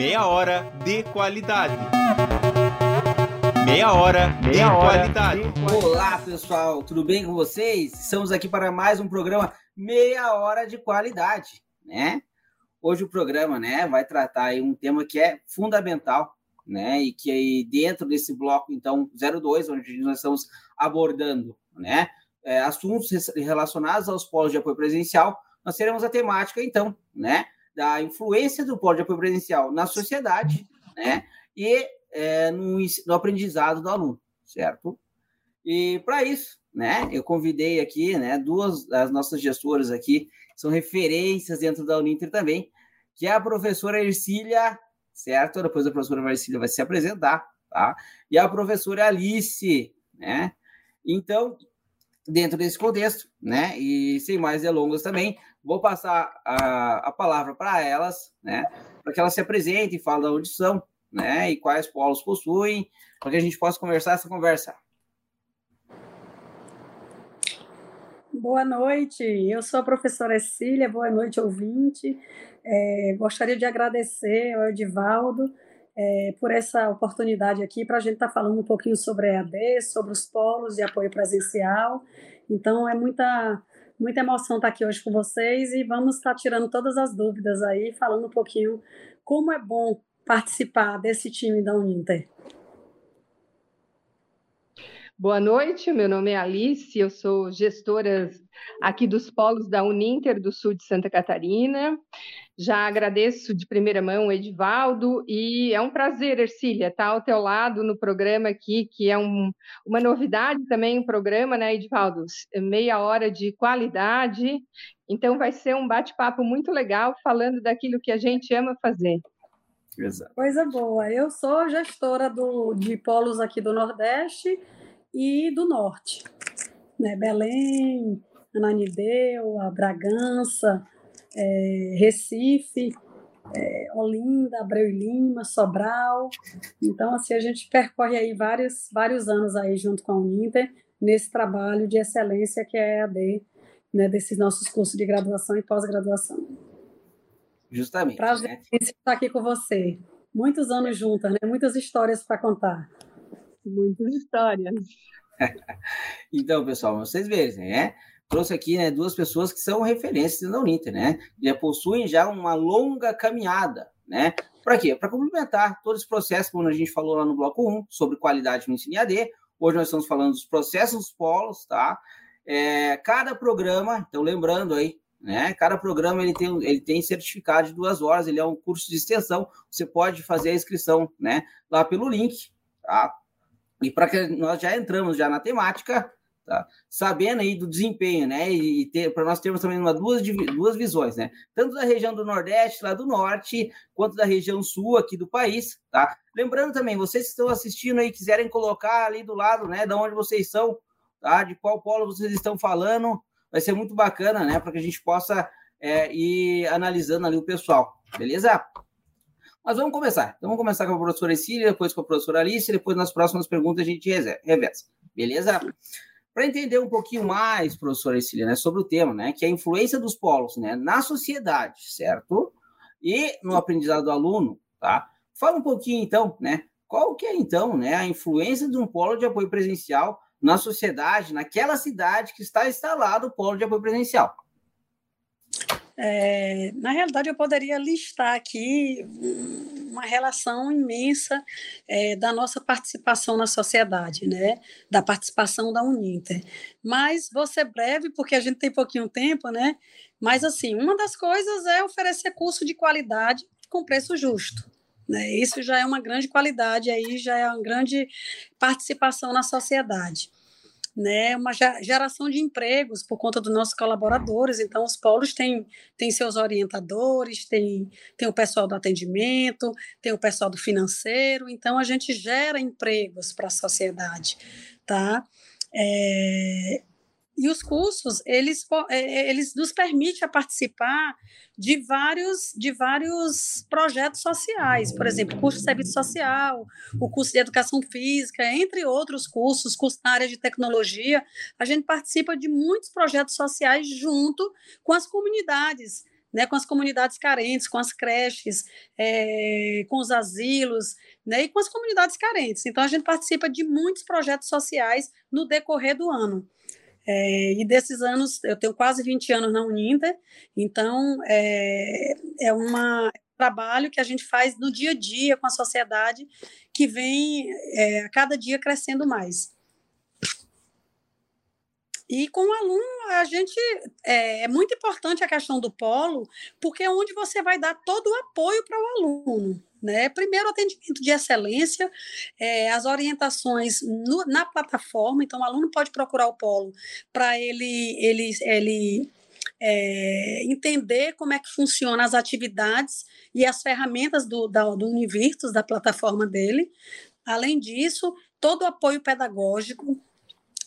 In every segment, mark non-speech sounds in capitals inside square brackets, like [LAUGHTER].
Meia hora de qualidade. Meia hora, Meia de, hora qualidade. de qualidade. Olá, pessoal, tudo bem com vocês? Estamos aqui para mais um programa Meia Hora de Qualidade, né? Hoje o programa, né, vai tratar aí um tema que é fundamental, né, e que aí dentro desse bloco, então, 02, onde nós estamos abordando, né, é, assuntos relacionados aos polos de apoio presencial, nós teremos a temática, então, né, da influência do polo de apoio presencial na sociedade, né, e é, no, no aprendizado do aluno, certo? E para isso, né, eu convidei aqui, né, duas das nossas gestoras aqui, são referências dentro da Uninter também, que é a professora Ercília, certo? Depois a professora Ercília vai se apresentar, tá? E a professora Alice, né? Então, dentro desse contexto, né? E sem mais delongas também, vou passar a, a palavra para elas, né? Para que elas se apresentem, falem da são, né? E quais polos possuem, para que a gente possa conversar essa conversa. Boa noite, eu sou a professora Cília, boa noite, ouvinte. É, gostaria de agradecer ao Edivaldo é, por essa oportunidade aqui para a gente estar tá falando um pouquinho sobre a EAD, sobre os polos de apoio presencial. Então, é muita, muita emoção estar tá aqui hoje com vocês e vamos estar tá tirando todas as dúvidas aí, falando um pouquinho como é bom participar desse time da Uninter. Boa noite, meu nome é Alice, eu sou gestora aqui dos polos da Uninter do Sul de Santa Catarina. Já agradeço de primeira mão o Edivaldo e é um prazer, Ercília, estar ao teu lado no programa aqui, que é um, uma novidade também o um programa, né, Edivaldo? Meia hora de qualidade, então vai ser um bate-papo muito legal falando daquilo que a gente ama fazer. Exato. Coisa boa. Eu sou gestora do, de polos aqui do Nordeste e do norte. Né? Belém, Ananideu, a Bragança, é, Recife, é, Olinda, Abreu e Lima, Sobral. Então, assim, a gente percorre aí vários, vários anos aí junto com a Uninter nesse trabalho de excelência que é a EAD, né, desses nossos cursos de graduação e pós-graduação. Justamente. Prazer né? estar aqui com você. Muitos anos juntas, né? Muitas histórias para contar. Muitas histórias. [LAUGHS] então, pessoal, vocês veem, né? Trouxe aqui né, duas pessoas que são referências da Uninter, né? Já possuem já uma longa caminhada, né? Para quê? Para complementar todo esse processo, como a gente falou lá no bloco 1, sobre qualidade no ensino AD. Hoje nós estamos falando dos processos dos polos, tá? É, cada programa, então lembrando aí, né? Cada programa ele tem, ele tem certificado de duas horas, ele é um curso de extensão. Você pode fazer a inscrição, né? Lá pelo link, tá? E para que nós já entramos já na temática, tá? sabendo aí do desempenho, né? E para nós termos também uma, duas, duas visões, né? Tanto da região do Nordeste, lá do Norte, quanto da região Sul aqui do país, tá? Lembrando também, vocês que estão assistindo aí, quiserem colocar ali do lado, né? De onde vocês são, tá? De qual polo vocês estão falando, vai ser muito bacana, né? Para que a gente possa é, ir analisando ali o pessoal, beleza? Mas vamos começar. Então vamos começar com a professora Cília, depois com a professora Alice, depois nas próximas perguntas a gente reveza. Beleza? Para entender um pouquinho mais, professora Cília, né, sobre o tema, né, que é a influência dos polos, né, na sociedade, certo? E no aprendizado do aluno, tá? Fala um pouquinho então, né, qual que é então, né, a influência de um polo de apoio presencial na sociedade, naquela cidade que está instalado o polo de apoio presencial? É, na realidade, eu poderia listar aqui uma relação imensa é, da nossa participação na sociedade, né? da participação da Uninter. Mas vou ser breve, porque a gente tem pouquinho tempo, né? Mas, assim, uma das coisas é oferecer curso de qualidade com preço justo. Né? Isso já é uma grande qualidade, aí já é uma grande participação na sociedade né, uma geração de empregos por conta dos nossos colaboradores. Então, os polos têm, têm seus orientadores, tem, tem o pessoal do atendimento, tem o pessoal do financeiro. Então, a gente gera empregos para a sociedade. Tá? É, e os cursos, eles, é, é, eles nos permitem participar de vários, de vários projetos sociais, por exemplo, curso de serviço social, o curso de educação física, entre outros cursos, curso na área de tecnologia, a gente participa de muitos projetos sociais junto com as comunidades né, com as comunidades carentes, com as creches, é, com os asilos, né, e com as comunidades carentes. Então, a gente participa de muitos projetos sociais no decorrer do ano. É, e desses anos, eu tenho quase 20 anos na Uninter, então é, é um trabalho que a gente faz no dia a dia com a sociedade, que vem é, a cada dia crescendo mais. E com o aluno, a gente é, é, muito importante a questão do polo, porque é onde você vai dar todo o apoio para o aluno. Né? Primeiro, atendimento de excelência, é, as orientações no, na plataforma. Então, o aluno pode procurar o polo para ele, ele, ele é, entender como é que funcionam as atividades e as ferramentas do, da, do Univirtus, da plataforma dele. Além disso, todo o apoio pedagógico,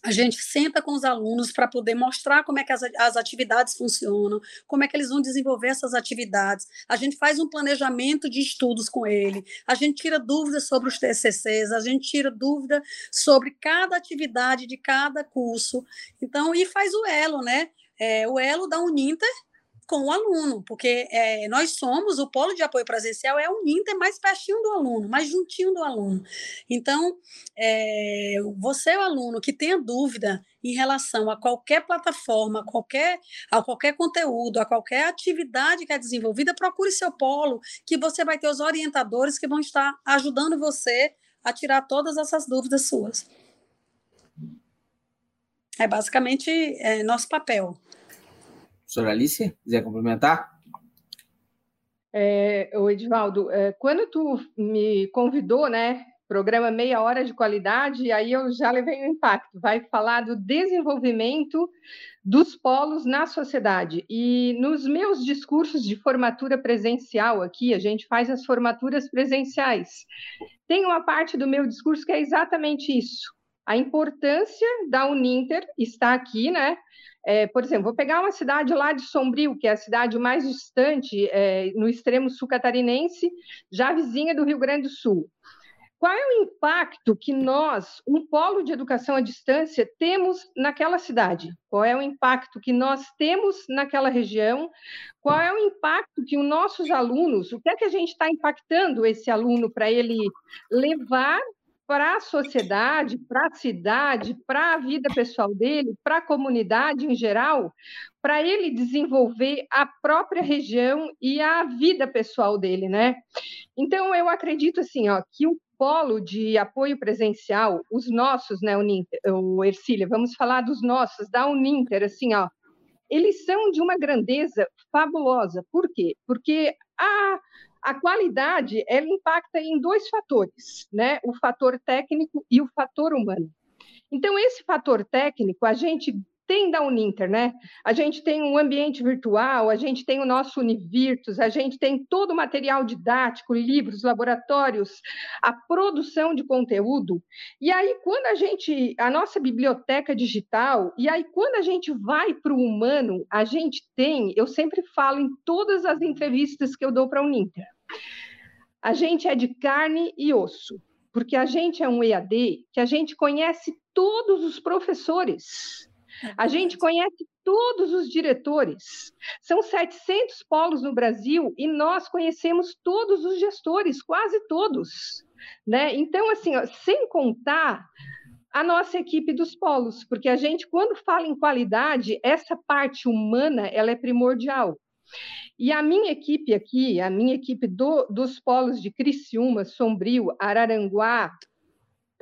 a gente senta com os alunos para poder mostrar como é que as, as, atividades funcionam, como é que eles vão desenvolver essas atividades. A gente faz um planejamento de estudos com ele, a gente tira dúvidas sobre os TCCs, a gente tira dúvida sobre cada atividade de cada curso. Então, e faz o elo, né? É, o elo da Uninter com o aluno, porque é, nós somos, o polo de apoio presencial é o Ninter mais pertinho do aluno, mais juntinho do aluno. Então, é, você, o aluno, que tenha dúvida em relação a qualquer plataforma, a qualquer, a qualquer conteúdo, a qualquer atividade que é desenvolvida, procure seu polo, que você vai ter os orientadores que vão estar ajudando você a tirar todas essas dúvidas suas. É basicamente é, nosso papel. Professora Alice, quiser complementar? É, o Edivaldo, é, quando tu me convidou, né, programa Meia Hora de Qualidade, aí eu já levei o impacto. Vai falar do desenvolvimento dos polos na sociedade. E nos meus discursos de formatura presencial aqui, a gente faz as formaturas presenciais. Tem uma parte do meu discurso que é exatamente isso. A importância da Uninter está aqui, né? É, por exemplo, vou pegar uma cidade lá de Sombrio, que é a cidade mais distante, é, no extremo sul catarinense, já vizinha do Rio Grande do Sul. Qual é o impacto que nós, um polo de educação à distância, temos naquela cidade? Qual é o impacto que nós temos naquela região? Qual é o impacto que os nossos alunos, o que é que a gente está impactando esse aluno para ele levar para a sociedade, para a cidade, para a vida pessoal dele, para a comunidade em geral, para ele desenvolver a própria região e a vida pessoal dele, né? Então eu acredito assim, ó, que o polo de apoio presencial, os nossos, né, o Ercília, vamos falar dos nossos, da Uninter, assim, ó, eles são de uma grandeza fabulosa. Por quê? Porque a a qualidade ela impacta em dois fatores, né? O fator técnico e o fator humano. Então, esse fator técnico, a gente tem da Uninter, né? A gente tem um ambiente virtual, a gente tem o nosso Univirtus, a gente tem todo o material didático, livros, laboratórios, a produção de conteúdo. E aí, quando a gente, a nossa biblioteca digital, e aí, quando a gente vai para o humano, a gente tem, eu sempre falo em todas as entrevistas que eu dou para a Uninter, a gente é de carne e osso, porque a gente é um EAD que a gente conhece todos os professores. A gente conhece todos os diretores. São 700 polos no Brasil e nós conhecemos todos os gestores, quase todos. Né? Então, assim, ó, sem contar a nossa equipe dos polos, porque a gente, quando fala em qualidade, essa parte humana ela é primordial. E a minha equipe aqui, a minha equipe do, dos polos de Criciúma, Sombrio, Araranguá,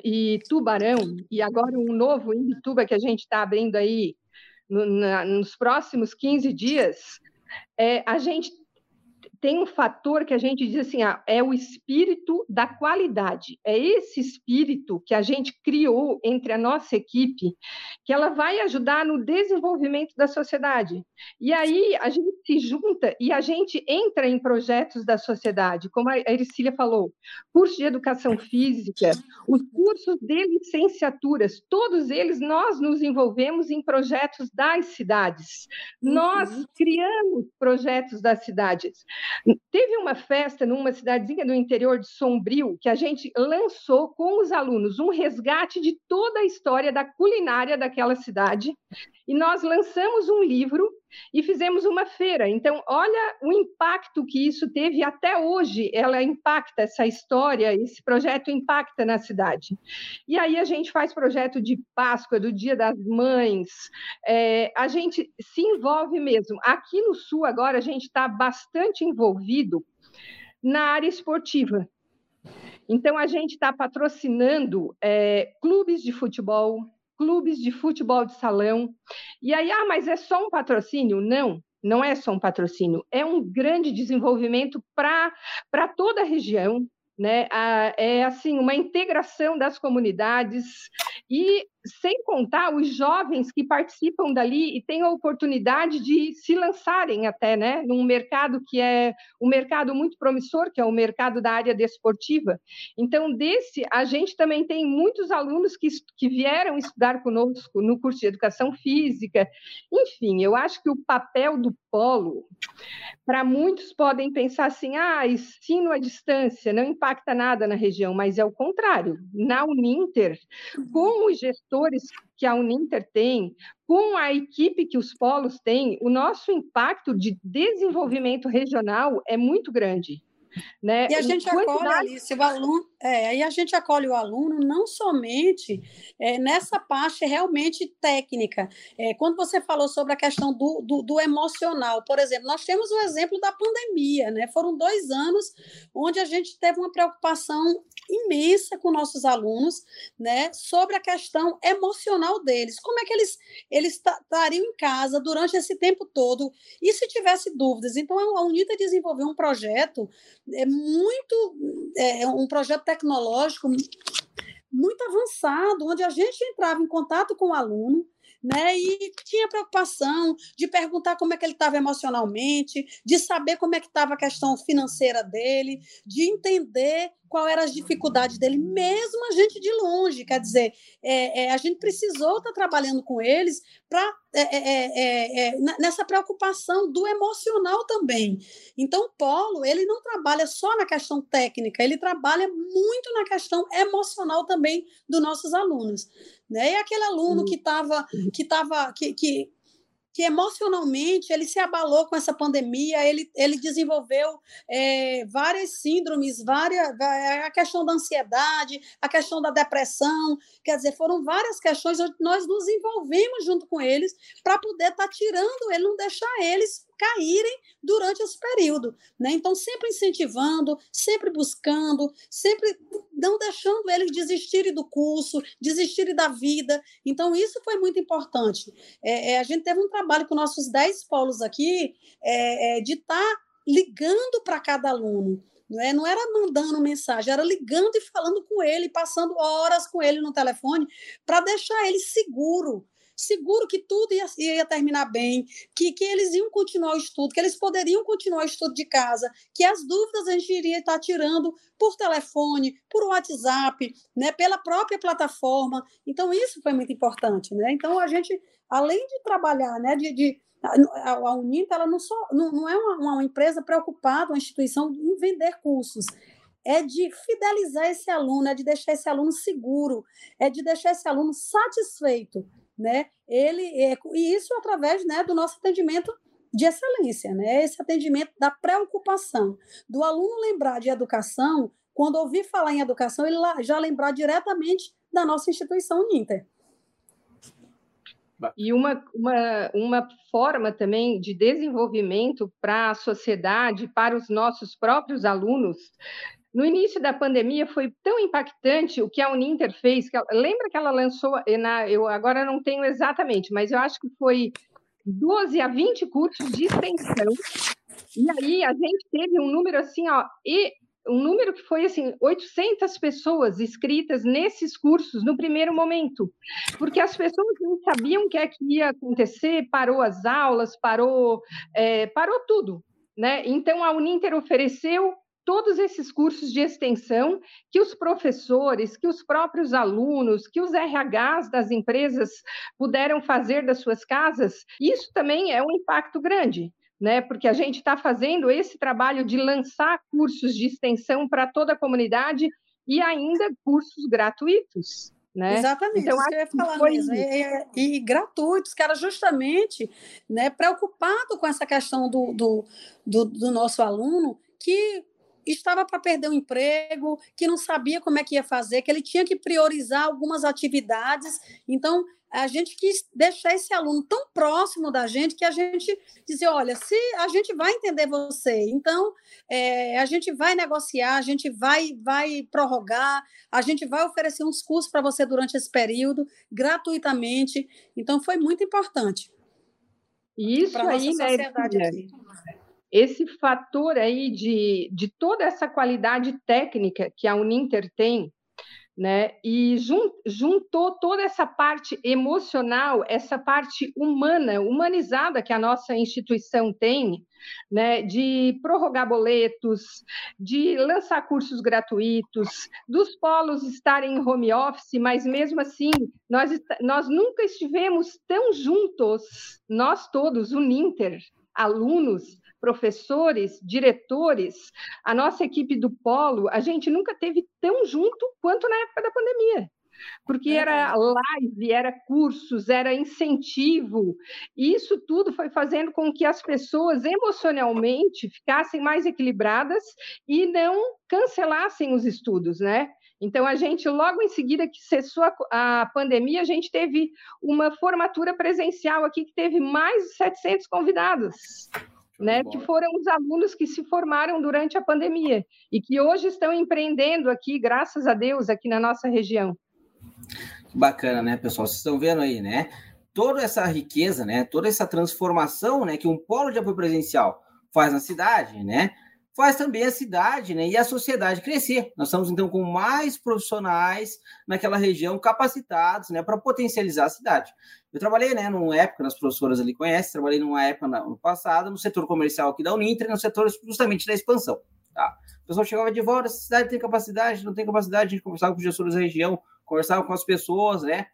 e Tubarão, e agora um novo em Bituba que a gente está abrindo aí no, na, nos próximos 15 dias, é, a gente tem um fator que a gente diz assim, ah, é o espírito da qualidade. É esse espírito que a gente criou entre a nossa equipe, que ela vai ajudar no desenvolvimento da sociedade. E aí a gente se junta e a gente entra em projetos da sociedade, como a Ericília falou, curso de educação física, os cursos de licenciaturas, todos eles nós nos envolvemos em projetos das cidades. Nós uhum. criamos projetos das cidades. Teve uma festa numa cidadezinha do interior de Sombrio que a gente lançou com os alunos um resgate de toda a história da culinária daquela cidade. E nós lançamos um livro e fizemos uma feira. Então, olha o impacto que isso teve até hoje. Ela impacta essa história, esse projeto impacta na cidade. E aí a gente faz projeto de Páscoa, do Dia das Mães. É, a gente se envolve mesmo. Aqui no Sul agora a gente está bastante envolvido na área esportiva. Então, a gente está patrocinando é, clubes de futebol, clubes de futebol de salão. E aí, ah, mas é só um patrocínio? Não, não é só um patrocínio, é um grande desenvolvimento para toda a região, né? É assim uma integração das comunidades e sem contar os jovens que participam dali e têm a oportunidade de se lançarem até, né, num mercado que é um mercado muito promissor, que é o mercado da área desportiva. Então, desse, a gente também tem muitos alunos que, que vieram estudar conosco no curso de Educação Física. Enfim, eu acho que o papel do polo, para muitos podem pensar assim, ah, ensino à distância, não impacta nada na região, mas é o contrário. Na Uninter, com os gestores que a Uninter tem, com a equipe que os polos têm, o nosso impacto de desenvolvimento regional é muito grande. Né? E a gente acolhe, Alice, o aluno, é, aí a gente acolhe o aluno não somente é, nessa parte realmente técnica. É, quando você falou sobre a questão do, do, do, emocional, por exemplo, nós temos o exemplo da pandemia, né? Foram dois anos onde a gente teve uma preocupação imensa com nossos alunos, né? Sobre a questão emocional deles. Como é que eles, eles estariam em casa durante esse tempo todo? E se tivesse dúvidas? Então, a UNITA desenvolveu um projeto é muito é, um projeto tecnológico muito avançado, onde a gente entrava em contato com o aluno, né? E tinha preocupação de perguntar como é que ele estava emocionalmente, de saber como é que estava a questão financeira dele, de entender qual eram as dificuldades dele, mesmo a gente de longe. Quer dizer, é, é, a gente precisou estar tá trabalhando com eles para é é, é, é, nessa preocupação do emocional também. Então, o Polo ele não trabalha só na questão técnica, ele trabalha muito na questão emocional também dos nossos alunos. Né? E aquele aluno que estava que, tava, que, que que emocionalmente ele se abalou com essa pandemia, ele, ele desenvolveu é, várias síndromes, várias, a questão da ansiedade, a questão da depressão, quer dizer, foram várias questões onde nós nos envolvemos junto com eles para poder estar tá tirando ele, não deixar eles caírem durante esse período. Né? Então, sempre incentivando, sempre buscando, sempre não deixando eles desistirem do curso, desistirem da vida. Então, isso foi muito importante. É, é, a gente teve um trabalho com nossos 10 polos aqui é, é de estar tá ligando para cada aluno. É? não era mandando mensagem, era ligando e falando com ele, passando horas com ele no telefone para deixar ele seguro, seguro que tudo ia, ia terminar bem, que, que eles iam continuar o estudo, que eles poderiam continuar o estudo de casa, que as dúvidas a gente iria estar tirando por telefone, por WhatsApp, né, pela própria plataforma. Então, isso foi muito importante. Né? Então, a gente, além de trabalhar, né, de, de a Uninta ela não, só, não, não é uma, uma, empresa preocupada, uma instituição em vender cursos, é de fidelizar esse aluno, é de deixar esse aluno seguro, é de deixar esse aluno satisfeito né? Ele é, e isso através, né, do nosso atendimento de excelência, né? Esse atendimento da preocupação do aluno lembrar de educação, quando ouvir falar em educação, ele já lembrar diretamente da nossa instituição Uninter. E uma, uma, uma forma também de desenvolvimento para a sociedade, para os nossos próprios alunos, no início da pandemia foi tão impactante o que a Uninter fez. Que ela, lembra que ela lançou, na, eu agora não tenho exatamente, mas eu acho que foi 12 a 20 cursos de extensão. E aí a gente teve um número assim, ó, e um número que foi assim, 800 pessoas inscritas nesses cursos no primeiro momento, porque as pessoas não sabiam o que é que ia acontecer, parou as aulas, parou, é, parou tudo, né? Então a Uninter ofereceu todos esses cursos de extensão que os professores, que os próprios alunos, que os RHs das empresas puderam fazer das suas casas, isso também é um impacto grande. Né, porque a gente está fazendo esse trabalho de lançar cursos de extensão para toda a comunidade e ainda cursos gratuitos. Né? Exatamente, então, isso que eu ia falar mesmo. E, e, e, gratuitos, que era justamente né, preocupado com essa questão do, do, do, do nosso aluno, que estava para perder o emprego, que não sabia como é que ia fazer, que ele tinha que priorizar algumas atividades. Então, a gente quis deixar esse aluno tão próximo da gente que a gente dizer, olha, se a gente vai entender você, então é, a gente vai negociar, a gente vai, vai prorrogar, a gente vai oferecer uns cursos para você durante esse período, gratuitamente. Então, foi muito importante. Isso aí, né. Esse fator aí de, de toda essa qualidade técnica que a Uninter tem, né? E juntou toda essa parte emocional, essa parte humana, humanizada que a nossa instituição tem, né? De prorrogar boletos, de lançar cursos gratuitos, dos polos estarem em home office, mas mesmo assim nós, nós nunca estivemos tão juntos, nós todos, o Ninter, alunos, professores, diretores, a nossa equipe do Polo, a gente nunca teve tão junto quanto na época da pandemia. Porque era live, era cursos, era incentivo, e isso tudo foi fazendo com que as pessoas emocionalmente ficassem mais equilibradas e não cancelassem os estudos, né? Então, a gente, logo em seguida que cessou a, a, pandemia, a gente teve uma formatura presencial aqui que teve mais de 700 convidados né, que foram os alunos que se formaram durante a pandemia e que hoje estão empreendendo aqui, graças a Deus, aqui na nossa região. Bacana, né, pessoal? Vocês estão vendo aí, né? Toda essa riqueza, né? Toda essa transformação, né? Que um polo de apoio presencial faz na cidade, né? Faz também a cidade né, e a sociedade crescer. Nós estamos, então, com mais profissionais naquela região capacitados né, para potencializar a cidade. Eu trabalhei, né, numa época, as professoras ali conhecem, trabalhei numa época no passado, no setor comercial aqui da Uninter, no setor justamente da expansão. Tá? O pessoal chegava de volta, a cidade tem capacidade, não tem capacidade, a gente conversava com os gestores da região, conversava com as pessoas, né?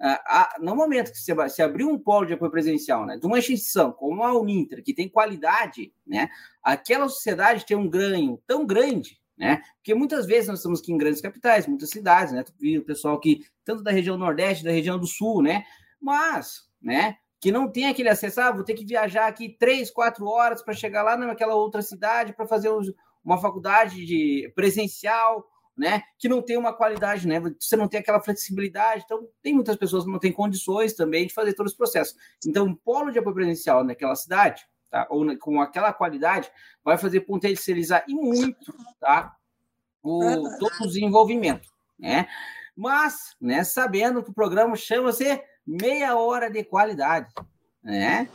Ah, no momento que você, se abrir um polo de apoio presencial, né, de uma instituição como a Uninter, que tem qualidade, né, aquela sociedade tem um ganho tão grande, né, porque muitas vezes nós estamos aqui em grandes capitais, muitas cidades, né, o pessoal aqui, tanto da região Nordeste, da região do Sul, né, mas, né, que não tem aquele acesso, ah, vou ter que viajar aqui três, quatro horas para chegar lá naquela outra cidade para fazer uma faculdade de presencial, né? Que não tem uma qualidade, né? Você não tem aquela flexibilidade. Então, tem muitas pessoas que não têm condições também de fazer todo esse processo. Então, um polo de apoio presencial naquela cidade, tá? Ou na, com aquela qualidade, vai fazer potencializar e muito, tá? O, todo o desenvolvimento, né? Mas, né, sabendo que o programa chama-se Meia Hora de Qualidade, né?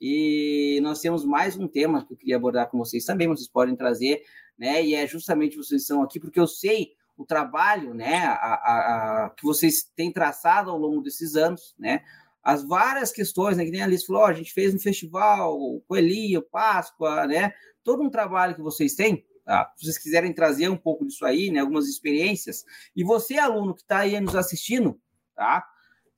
E nós temos mais um tema que eu queria abordar com vocês também, vocês podem trazer né? E é justamente vocês estão aqui porque eu sei o trabalho, né, a, a, a, que vocês têm traçado ao longo desses anos, né? As várias questões, né, que nem a Alice falou, oh, a gente fez um festival, Coelhinho, Páscoa, né? Todo um trabalho que vocês têm, tá? Se vocês quiserem trazer um pouco disso aí, né, algumas experiências, e você, aluno que está aí nos assistindo, tá?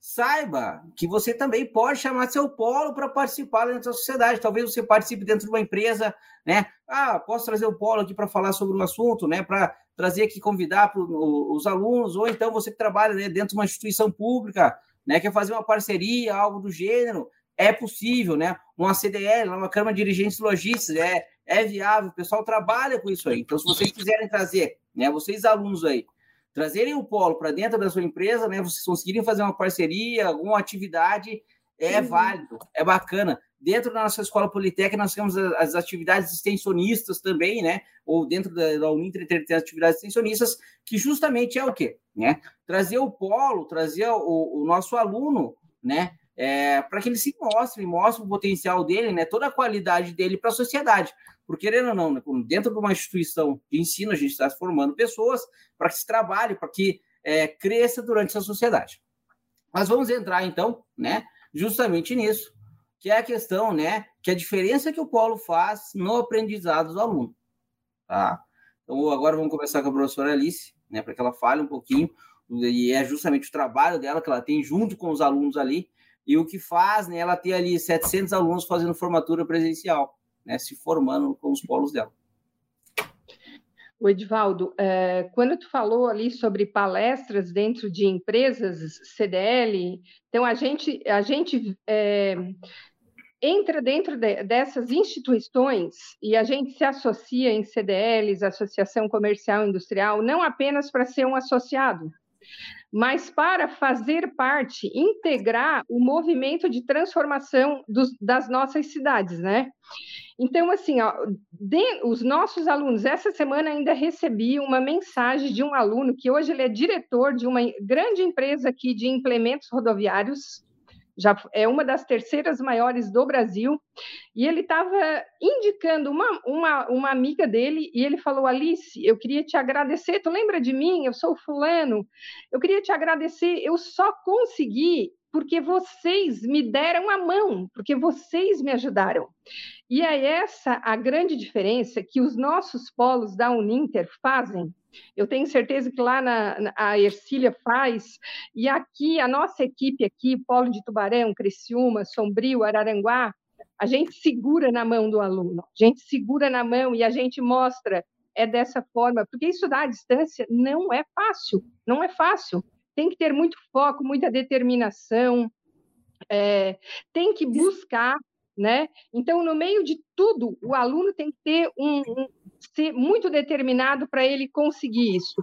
Saiba que você também pode chamar seu polo para participar dentro da sociedade. Talvez você participe dentro de uma empresa, né? Ah, posso trazer o polo aqui para falar sobre um assunto, né? Para trazer aqui, convidar pro, os alunos, ou então você que trabalha né, dentro de uma instituição pública, né? Quer fazer uma parceria, algo do gênero, é possível, né? Uma CDL, uma Câmara de Dirigentes Logistas, é, é viável, o pessoal trabalha com isso aí. Então, se vocês quiserem trazer, né? Vocês alunos aí, trazerem o polo para dentro da sua empresa, né? Vocês conseguirem fazer uma parceria, alguma atividade, é válido, é bacana. Dentro da nossa escola politécnica, nós temos as atividades extensionistas também, né? Ou dentro da, da Uninter tem atividades extensionistas, que justamente é o quê? Né? Trazer o polo, trazer o, o nosso aluno, né? É, para que ele se mostre, mostre o potencial dele, né? Toda a qualidade dele para a sociedade. Porque, querendo ou não, né, dentro de uma instituição de ensino, a gente está formando pessoas para que se trabalhe, para que é, cresça durante essa sociedade. Mas vamos entrar, então, né, justamente nisso, que é a questão, né, que a diferença que o polo faz no aprendizado do aluno. Tá? Então, agora vamos começar com a professora Alice, né, para que ela fale um pouquinho, e é justamente o trabalho dela que ela tem junto com os alunos ali, e o que faz, né, ela ter ali 700 alunos fazendo formatura presencial né, se formando com os polos dela. O Edvaldo, é, quando tu falou ali sobre palestras dentro de empresas CDL, então a gente, a gente é, entra dentro de, dessas instituições e a gente se associa em CDLs, Associação Comercial Industrial, não apenas para ser um associado, mas para fazer parte, integrar o movimento de transformação dos, das nossas cidades, né? Então, assim, ó, de, os nossos alunos, essa semana ainda recebi uma mensagem de um aluno que hoje ele é diretor de uma grande empresa aqui de implementos rodoviários, já é uma das terceiras maiores do Brasil, e ele estava indicando uma, uma, uma amiga dele, e ele falou, Alice, eu queria te agradecer, tu lembra de mim? Eu sou fulano, eu queria te agradecer, eu só consegui porque vocês me deram a mão, porque vocês me ajudaram. E é essa a grande diferença que os nossos polos da Uninter fazem eu tenho certeza que lá na, a Ercília faz, e aqui, a nossa equipe aqui, Polo de Tubarão, Criciúma, Sombrio, Araranguá, a gente segura na mão do aluno, a gente segura na mão e a gente mostra, é dessa forma, porque estudar à distância não é fácil, não é fácil. Tem que ter muito foco, muita determinação, é, tem que buscar né? Então, no meio de tudo, o aluno tem que ter um, um ser muito determinado para ele conseguir isso.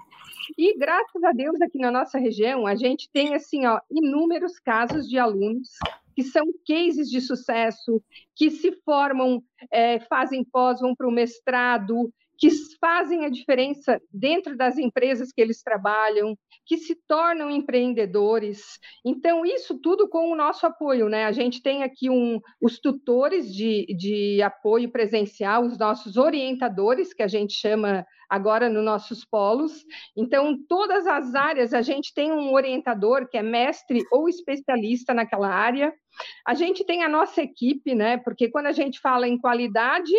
E graças a Deus aqui na nossa região a gente tem assim, ó, inúmeros casos de alunos que são cases de sucesso, que se formam, é, fazem pós, vão para o mestrado, que fazem a diferença dentro das empresas que eles trabalham, que se tornam empreendedores. Então, isso tudo com o nosso apoio, né? A gente tem aqui um, os tutores de, de apoio presencial, os nossos orientadores, que a gente chama agora nos nossos polos. Então, todas as áreas, a gente tem um orientador que é mestre ou especialista naquela área. A gente tem a nossa equipe, né? Porque quando a gente fala em qualidade,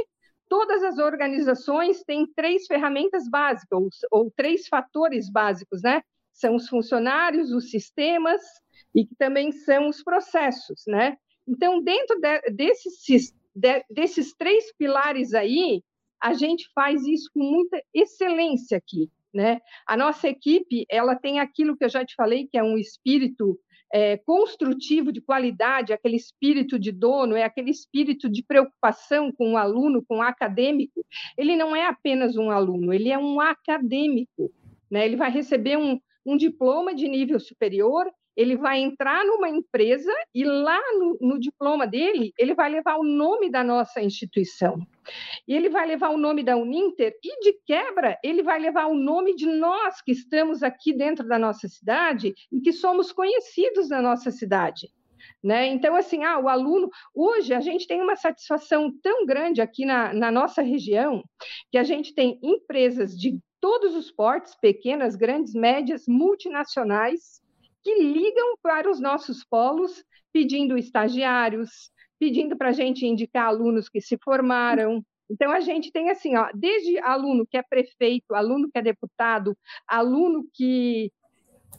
todas as organizações têm três ferramentas básicas, ou, ou, três fatores básicos, né? São os funcionários, os sistemas e que também são os processos, né? Então, dentro de, desses, de, desses três pilares aí, a gente faz isso com muita excelência aqui, né? A nossa equipe, ela tem aquilo que eu já te falei, que é um espírito é, construtivo de qualidade, aquele espírito de dono, é aquele espírito de preocupação com o aluno, com o acadêmico, ele não é apenas um aluno, ele é um acadêmico. Né? Ele vai receber um, um diploma de nível superior, ele vai entrar numa empresa e lá no, no, diploma dele, ele vai levar o nome da nossa instituição. E ele vai levar o nome da Uninter e, de quebra, ele vai levar o nome de nós que estamos aqui dentro da nossa cidade e que somos conhecidos na nossa cidade. Né? Então, assim, ah, o aluno. Hoje a gente tem uma satisfação tão grande aqui na, na nossa região que a gente tem empresas de todos os portes, pequenas, grandes, médias, multinacionais, que ligam para os nossos polos pedindo estagiários, pedindo para a gente indicar alunos que se formaram. Então, a gente tem assim, ó, desde aluno que é prefeito, aluno que é deputado, aluno que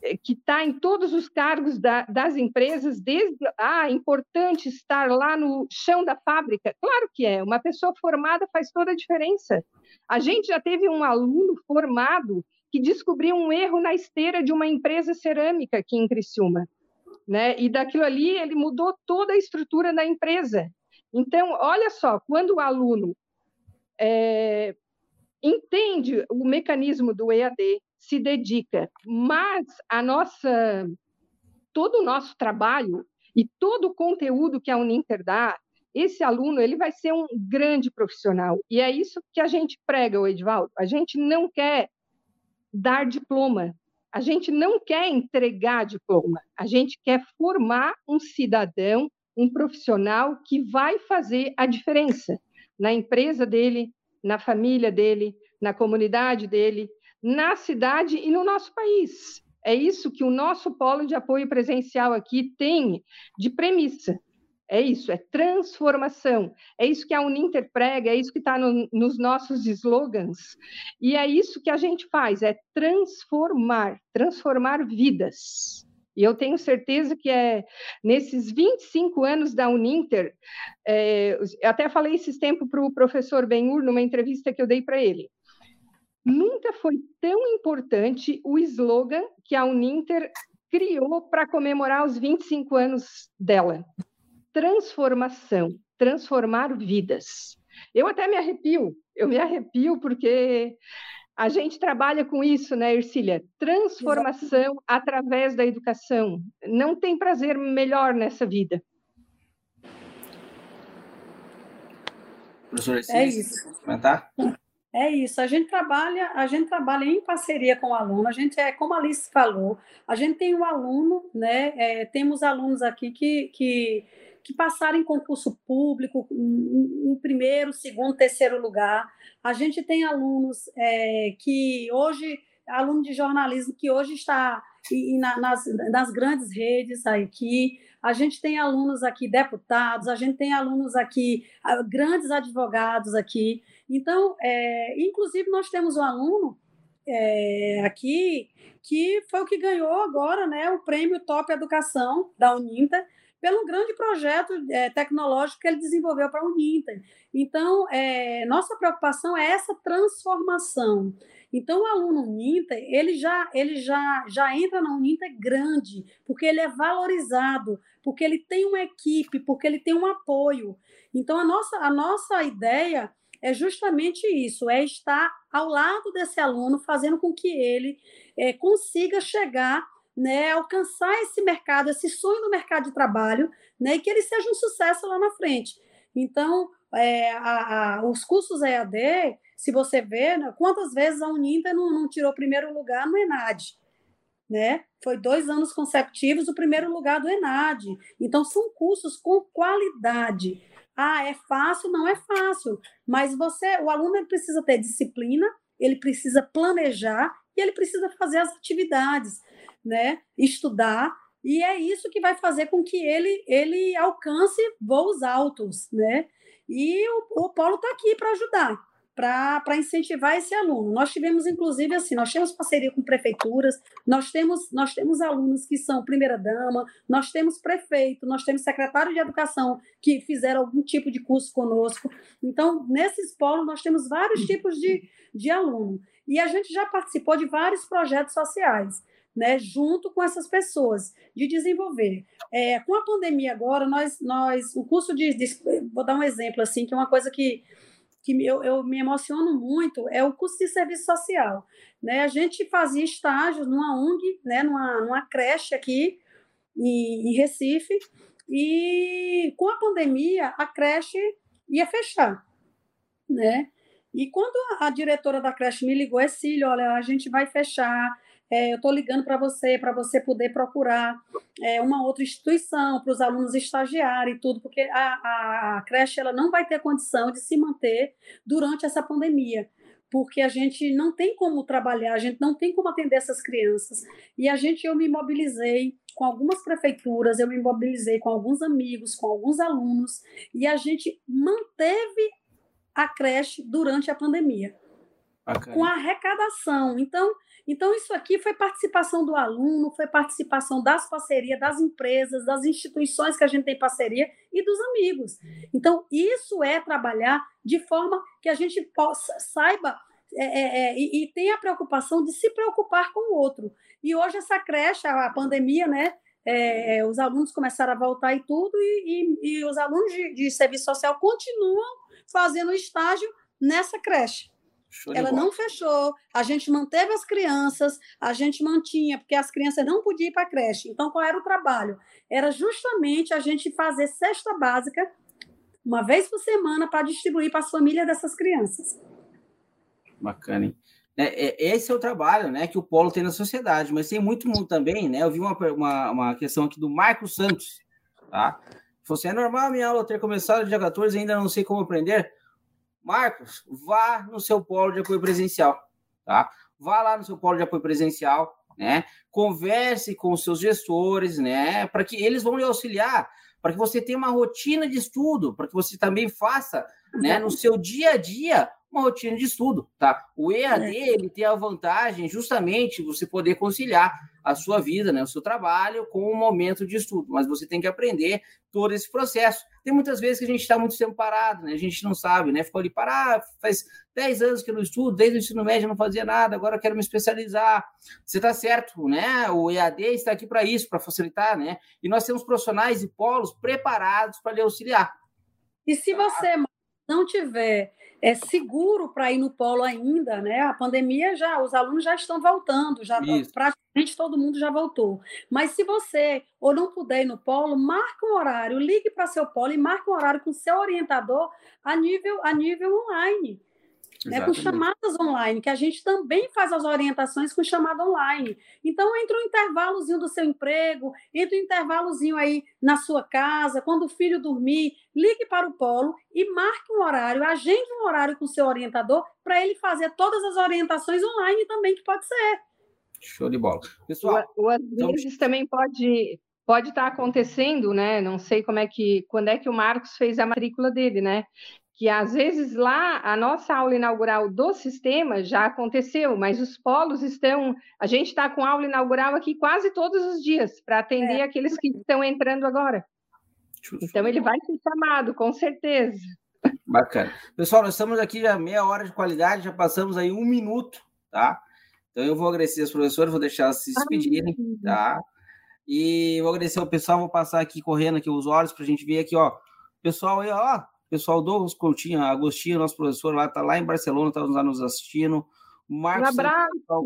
eh, que está em todos os cargos da, das empresas, desde ah, importante estar lá no chão da fábrica. Claro que é, uma pessoa formada faz toda a diferença. A gente já teve um aluno formado que descobriu um erro na esteira de uma empresa cerâmica aqui em Criciúma. Né? E daquilo ali ele mudou toda a estrutura da empresa. Então, olha só, quando o aluno é, entende o mecanismo do EAD, se dedica, mas a nossa todo o nosso trabalho e todo o conteúdo que a Uninter dá, esse aluno ele vai ser um grande profissional. E é isso que a gente prega, o Edvaldo. A gente não quer dar diploma. A gente não quer entregar diploma, a gente quer formar um cidadão, um profissional que vai fazer a diferença na empresa dele, na família dele, na comunidade dele, na cidade e no nosso país. É isso que o nosso polo de apoio presencial aqui tem de premissa. É isso, é transformação. É isso que a Uninter prega, é isso que está no, nos nossos slogans. E é isso que a gente faz, é transformar, transformar vidas. E eu tenho certeza que é nesses 25 anos da Uninter, é, até falei esses tempos para o professor Benhur numa entrevista que eu dei para ele. Nunca foi tão importante o slogan que a Uninter criou para comemorar os 25 anos dela. Transformação, transformar vidas. Eu até me arrepio, eu me arrepio porque a gente trabalha com isso, né, Ercília? Transformação Exatamente. através da educação. Não tem prazer melhor nessa vida. Professor Ercília, é isso. comentar? É isso, a gente trabalha, a gente trabalha em parceria com o aluno, a gente é, como a Alice falou, a gente tem um aluno, né? É, temos alunos aqui que, que, que passaram em concurso público, em, em primeiro, segundo, terceiro lugar. A gente tem alunos é, que hoje, aluno de jornalismo que hoje está e, na, nas, nas grandes redes aqui. A gente tem alunos aqui, deputados, a gente tem alunos aqui, grandes advogados aqui. Então, é, inclusive, nós temos um aluno é, aqui que foi o que ganhou agora né, o prêmio Top Educação da Uninter, pelo grande projeto é, tecnológico que ele desenvolveu para a Uninter. Então, é, nossa preocupação é essa transformação. Então, o aluno Uninter, ele já, ele já, já entra na Uninter grande, porque ele é valorizado, porque ele tem uma equipe, porque ele tem um apoio. Então, a nossa, a nossa ideia é justamente isso, é estar ao lado desse aluno, fazendo com que ele é, consiga chegar, né, alcançar esse mercado, esse sonho do mercado de trabalho, né, e que ele seja um sucesso lá na frente. Então, é, a, a, os cursos EAD, se você vê, né, quantas vezes a Uninter não, não tirou primeiro lugar no ENAD? Né? Foi dois anos consecutivos o primeiro lugar do ENAD. Então, são cursos com qualidade. Ah, é fácil? Não é fácil. Mas você, o aluno precisa ter disciplina, ele precisa planejar e ele precisa fazer as atividades, né? Estudar. E é isso que vai fazer com que ele, ele alcance voos altos, né? E o, o Polo está aqui para ajudar para incentivar esse aluno. Nós tivemos, inclusive, assim, nós temos parceria com prefeituras, nós temos, nós temos alunos que são primeira-dama, nós temos prefeito, nós temos secretário de educação que fizeram algum tipo de curso conosco. Então, nesses polos, nós temos vários tipos de, de aluno. E a gente já participou de vários projetos sociais. Né, junto com essas pessoas, de desenvolver. É, com a pandemia agora, nós, nós o curso de, de, Vou dar um exemplo, assim, que é uma coisa que que eu, eu me emociono muito é o curso de serviço social. Né? A gente fazia estágios numa ONG, né? numa, numa creche aqui em, em Recife, e com a pandemia a creche ia fechar. Né? E quando a diretora da creche me ligou, é Cílio, olha, a gente vai fechar, é, eu estou ligando para você, para você poder procurar é, uma outra instituição para os alunos estagiarem e tudo, porque a, a, creche ela não vai ter condição de se manter durante essa pandemia porque a gente não tem como trabalhar, a gente não tem como atender essas crianças. E a gente, eu me mobilizei com algumas prefeituras, eu me mobilizei com alguns amigos, com alguns alunos, e a gente manteve a creche durante a pandemia. Bacana. Com a arrecadação. Então, então, isso aqui foi participação do aluno, foi participação das parcerias, das empresas, das instituições que a gente tem parceria e dos amigos. Então, isso é trabalhar de forma que a gente possa, saiba é, é, é, e, e tenha a preocupação de se preocupar com o outro. E hoje, essa creche, a pandemia, né? É, é, os alunos começaram a voltar e tudo, e, e, e os alunos de, de serviço social continuam fazendo estágio nessa creche. Ela não fechou, a gente manteve as crianças, a gente mantinha, porque as crianças não podiam ir para a creche. Então, qual era o trabalho? Era justamente a gente fazer cesta básica uma vez por semana para distribuir para as famílias dessas crianças. Bacana, hein? É, é, esse é o trabalho né, que o Polo tem na sociedade, mas tem muito, muito também, né? Eu vi uma, uma, uma questão aqui do Marco Santos, tá? Você assim, é normal minha aula ter começado dia 14 e ainda não sei como aprender? Marcos, vá no seu polo de apoio presencial, tá? Vá lá no seu polo de apoio presencial, né? Converse com os seus gestores, né? Para que eles vão lhe auxiliar, para que você tenha uma rotina de estudo, para que você também faça, né, no seu dia a dia, uma rotina de estudo, tá? O EAD, é. ele tem a vantagem justamente você poder conciliar a sua vida, né, o seu trabalho com o momento de estudo, mas você tem que aprender todo esse processo. Tem muitas vezes que a gente está muito tempo parado, né? A gente não sabe, né? Ficou ali parado, faz 10 anos que eu não estudo, desde o ensino médio eu não fazia nada, agora eu quero me especializar. Você está certo, né? O EAD está aqui para isso, para facilitar, né? E nós temos profissionais e polos preparados para lhe auxiliar. E se você não tiver é seguro para ir no polo ainda, né? A pandemia já, os alunos já estão voltando, já Isso. praticamente todo mundo já voltou. Mas se você ou não puder ir no polo, marque um horário, ligue para seu polo e marque um horário com seu orientador a nível a nível online né, com chamadas online, que a gente também faz as orientações com chamada online. Então, entra um intervalozinho do seu emprego, entra um intervalozinho aí na sua casa, quando o filho dormir, ligue para o polo e marque um horário, agende um horário com o seu orientador para ele fazer todas as orientações online também, que pode ser. Show de bola. Pessoal, o, o às então... vezes também pode pode estar acontecendo, né? Não sei como é que quando é que o Marcos fez a matrícula dele, né? Que às vezes lá a nossa aula inaugural do sistema já aconteceu, mas os polos estão. A gente está com aula inaugural aqui quase todos os dias para atender é. aqueles que estão entrando agora. Então ele vai ser chamado, com certeza. Bacana. Pessoal, nós estamos aqui já meia hora de qualidade, já passamos aí um minuto, tá? Então eu vou agradecer as professoras, vou deixar elas se despedirem, tá? E vou agradecer ao pessoal, vou passar aqui correndo aqui os olhos para a gente ver aqui, ó. Pessoal aí, ó, pessoal Douglas Coutinho, Agostinho, nosso professor lá, está lá em Barcelona, está nos assistindo. O Marcos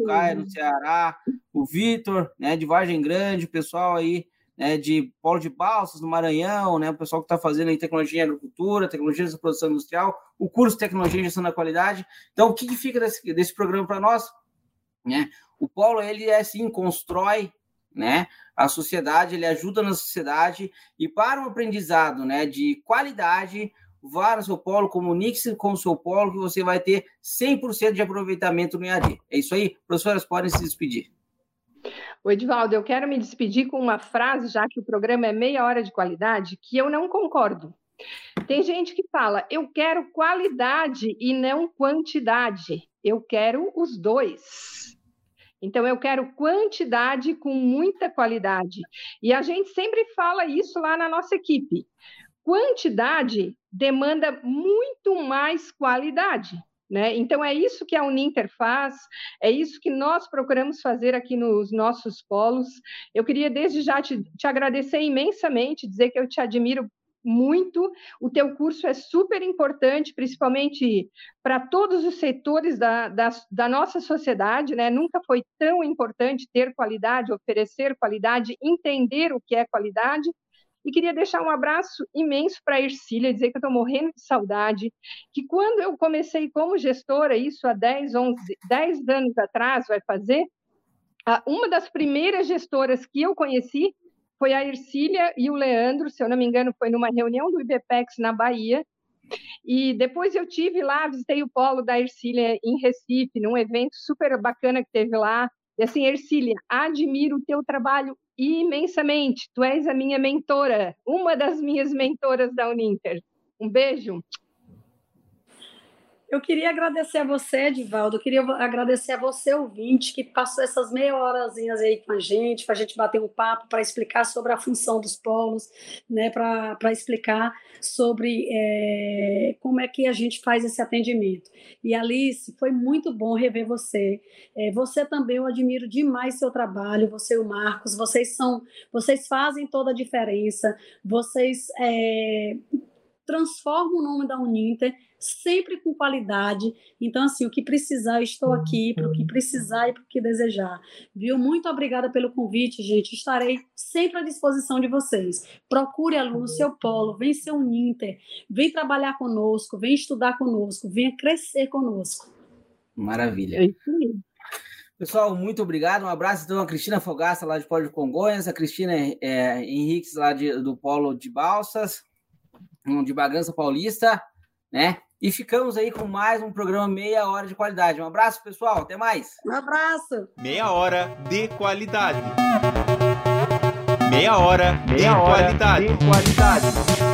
Caio, no Ceará, o Vitor, né, de Vargem Grande, o pessoal aí, né, de Polo de Balsas, no Maranhão, né, o pessoal que está fazendo aí tecnologia em agricultura, tecnologia de produção industrial, o curso de tecnologia e gestão da qualidade. Então, o que, que fica desse, desse programa para nós? Né? O Polo, ele é assim, constrói né? A sociedade, ele ajuda na sociedade e para um aprendizado, né, de qualidade, vá no seu polo, comunique-se com o seu polo, que você vai ter 100% de aproveitamento no EAD. É isso aí, professoras podem se despedir. O Edvaldo, eu quero me despedir com uma frase, já que o programa é meia hora de qualidade, que eu não concordo. Tem gente que fala, eu quero qualidade e não quantidade. Eu quero os dois. Então, eu quero quantidade com muita qualidade. E a gente sempre fala isso lá na nossa equipe. Quantidade demanda muito mais qualidade. Né? Então, é isso que a Uninter faz, é isso que nós procuramos fazer aqui nos nossos polos. Eu queria, desde já, te, te agradecer imensamente, dizer que eu te admiro muito. O teu curso é super importante, principalmente para todos os setores da, da, da, nossa sociedade, né? Nunca foi tão importante ter qualidade, oferecer qualidade, entender o que é qualidade. E queria deixar um abraço imenso para a Ercília, dizer que eu estou morrendo de saudade, que quando eu comecei como gestora, isso há 10, 11, 10 anos atrás, vai fazer, uma das primeiras gestoras que eu conheci foi a Ercília e o Leandro, se eu não me engano, foi numa reunião do IBPEX na Bahia, e depois eu tive lá, visitei o polo da Ercília em Recife, num evento super bacana que teve lá. E assim, Ercília, admiro o teu trabalho imensamente. Tu és a minha mentora, uma das minhas mentoras da Uninter. Um beijo. Eu queria agradecer a você, Edivaldo, eu queria agradecer a você, ouvinte, que passou essas meia horazinhas aí com a gente, para a gente bater um papo, para explicar sobre a função dos polos, né, para explicar sobre é, como é que a gente faz esse atendimento. E Alice, foi muito bom rever você. É, você também, eu admiro demais seu trabalho, você e o Marcos, vocês são, vocês fazem toda a diferença, vocês é, transformam o nome da Uninter sempre com qualidade. Então, assim, o que precisar, eu estou aqui para o que precisar e para o que desejar. Viu? Muito obrigada pelo convite, gente. Estarei sempre à disposição de vocês. Procure aluno seu polo, vem ser um Inter, vem trabalhar conosco, vem estudar conosco, venha crescer conosco. Maravilha. É isso aí. Pessoal, muito obrigado. Um abraço então a Cristina Fogaça, lá de Polo de Congonhas, a Cristina é, Henriques, lá de, do Polo de Balsas, de Bagança Paulista, né? E ficamos aí com mais um programa Meia Hora de Qualidade. Um abraço, pessoal. Até mais. Um abraço. Meia Hora de Qualidade. Meia Hora, Meia de, hora qualidade. de Qualidade.